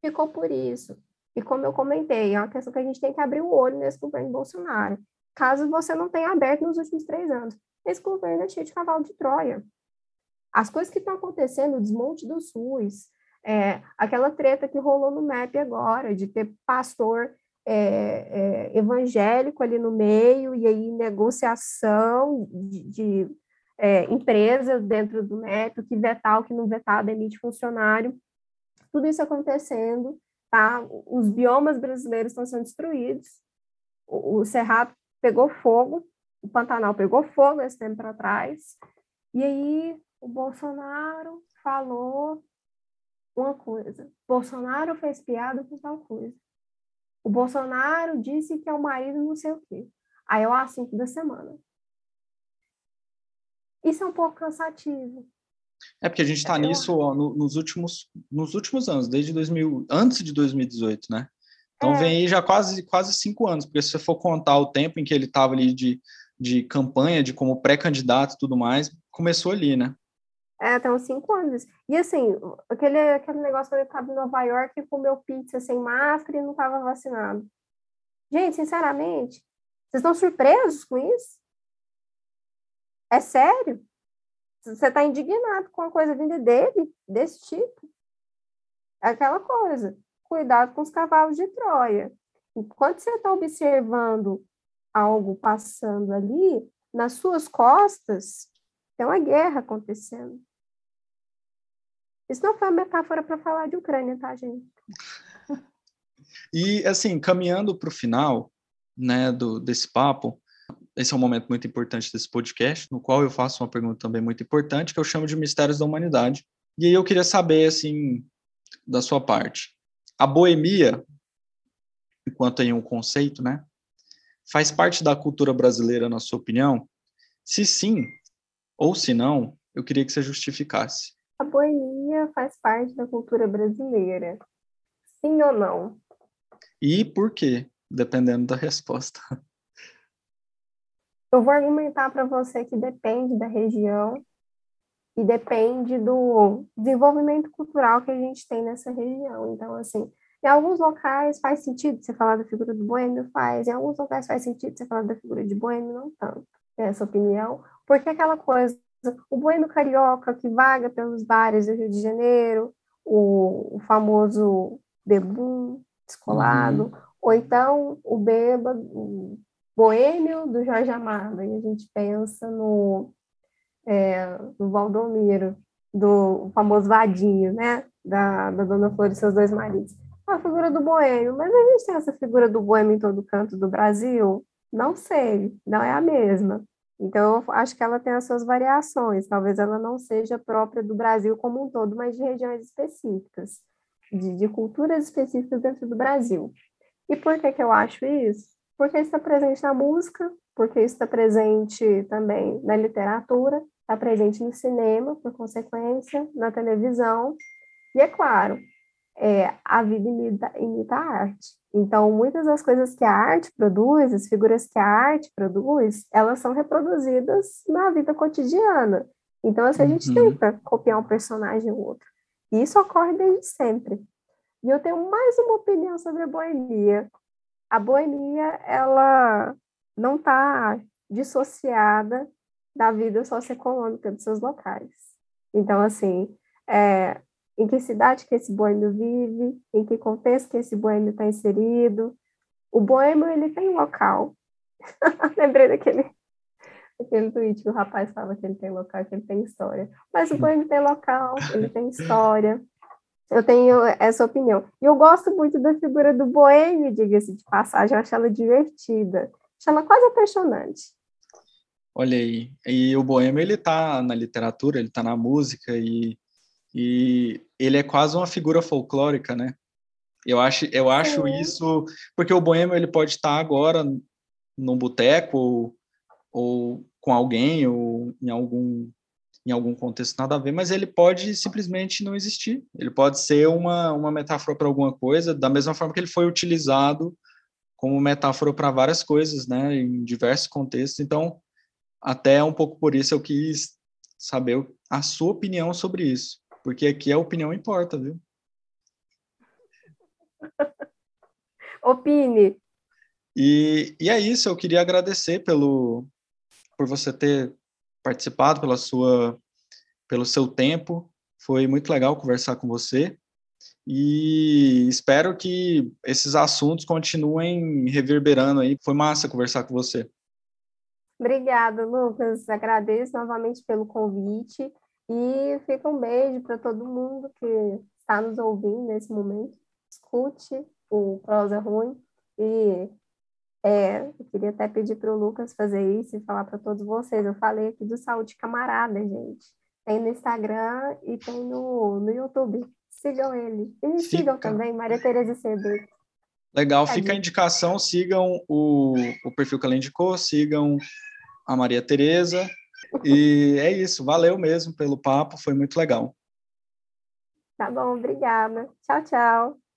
ficou por isso. E como eu comentei, é uma questão que a gente tem que abrir o olho nesse governo Bolsonaro. Caso você não tenha aberto nos últimos três anos. Esse governo é cheio de cavalo de Troia. As coisas que estão acontecendo, o desmonte do SUS, é, aquela treta que rolou no MEP agora, de ter pastor é, é, evangélico ali no meio, e aí negociação de, de é, empresas dentro do MEP, o que vetar, o que não vetar, demite funcionário. Tudo isso acontecendo, tá? Os biomas brasileiros estão sendo destruídos, o, o Cerrado pegou fogo, o Pantanal pegou fogo esse tempo para trás, e aí o Bolsonaro falou uma coisa. Bolsonaro fez piada com tal coisa. O Bolsonaro disse que é o marido não sei o quê. Aí é o assunto da semana. Isso é um pouco cansativo. É porque a gente está é, nisso ó, no, nos, últimos, nos últimos anos, desde 2000, antes de 2018, né? Então é. vem aí já quase, quase cinco anos, porque se você for contar o tempo em que ele estava ali de, de campanha, de como pré-candidato e tudo mais, começou ali, né? É, tem uns cinco anos. E assim, aquele, aquele negócio quando ele estava em Nova York e comeu pizza sem máscara e não estava vacinado. Gente, sinceramente, vocês estão surpresos com isso? É sério? Você está indignado com a coisa vinda dele, desse tipo. É aquela coisa. Cuidado com os cavalos de Troia. Enquanto você está observando algo passando ali, nas suas costas, tem uma guerra acontecendo. Isso não foi uma metáfora para falar de Ucrânia, tá, gente? E, assim, caminhando para o final né, do, desse papo, esse é um momento muito importante desse podcast, no qual eu faço uma pergunta também muito importante, que eu chamo de mistérios da humanidade. E aí eu queria saber, assim, da sua parte. A boemia, enquanto em um conceito, né, faz parte da cultura brasileira, na sua opinião? Se sim, ou se não, eu queria que você justificasse. A boemia faz parte da cultura brasileira. Sim ou não? E por quê? Dependendo da resposta. Eu vou argumentar para você que depende da região e depende do desenvolvimento cultural que a gente tem nessa região. Então, assim, Em alguns locais faz sentido você falar da figura do boêmio, faz. Em alguns locais faz sentido você falar da figura de boêmio, não tanto. Essa opinião. Porque aquela coisa, o boêmio carioca que vaga pelos bares do Rio de Janeiro, o, o famoso bebum descolado, uhum. ou então o bêbado, o boêmio do Jorge Amado. E a gente pensa no, é, no Valdomiro, do famoso vadinho, né? Da, da Dona Flor e seus dois maridos a figura do boêmio, mas a gente tem essa figura do boêmio em todo canto do Brasil? Não sei, não é a mesma. Então, eu acho que ela tem as suas variações. Talvez ela não seja própria do Brasil como um todo, mas de regiões específicas, de, de culturas específicas dentro do Brasil. E por que, que eu acho isso? Porque está presente na música, porque está presente também na literatura, está presente no cinema, por consequência, na televisão. E é claro, é, a vida imita, imita a arte. Então, muitas das coisas que a arte produz, as figuras que a arte produz, elas são reproduzidas na vida cotidiana. Então, assim, a gente uhum. tenta copiar um personagem ou outro. E isso ocorre desde sempre. E eu tenho mais uma opinião sobre a boemia. A boemia, ela não está dissociada da vida socioeconômica dos seus locais. Então, assim, é, em que cidade que esse boêmio vive, em que contexto que esse boêmio está inserido. O boêmio, ele tem local. [laughs] Lembrei daquele, daquele tweet que o rapaz fala que ele tem local, que ele tem história. Mas o boêmio tem local, ele tem história. Eu tenho essa opinião. E eu gosto muito da figura do boêmio, diga-se de passagem. Eu acho ela divertida. Acho ela quase apaixonante. Olha aí. E o boêmio, ele tá na literatura, ele tá na música e e ele é quase uma figura folclórica, né? Eu acho, eu acho isso porque o boêmio ele pode estar agora no boteco ou, ou com alguém ou em algum em algum contexto nada a ver, mas ele pode simplesmente não existir. Ele pode ser uma, uma metáfora para alguma coisa, da mesma forma que ele foi utilizado como metáfora para várias coisas, né, em diversos contextos. Então, até um pouco por isso eu quis saber a sua opinião sobre isso porque aqui a opinião importa, viu? [laughs] Opine. E, e é isso, eu queria agradecer pelo, por você ter participado, pela sua, pelo seu tempo. Foi muito legal conversar com você. E espero que esses assuntos continuem reverberando aí. Foi massa conversar com você. Obrigada, Lucas. Agradeço novamente pelo convite. E fica um beijo para todo mundo que está nos ouvindo nesse momento. Escute o Prosa Ruim. E é, eu queria até pedir para o Lucas fazer isso e falar para todos vocês. Eu falei aqui do Saúde Camarada, gente. Tem no Instagram e tem no, no YouTube. Sigam ele. E me sigam também, Maria Tereza Cebeto. Legal, fica a indicação, sigam o, o perfil que ela indicou, sigam a Maria Tereza e é isso, valeu mesmo pelo papo, foi muito legal. Tá bom, obrigada. Tchau, tchau.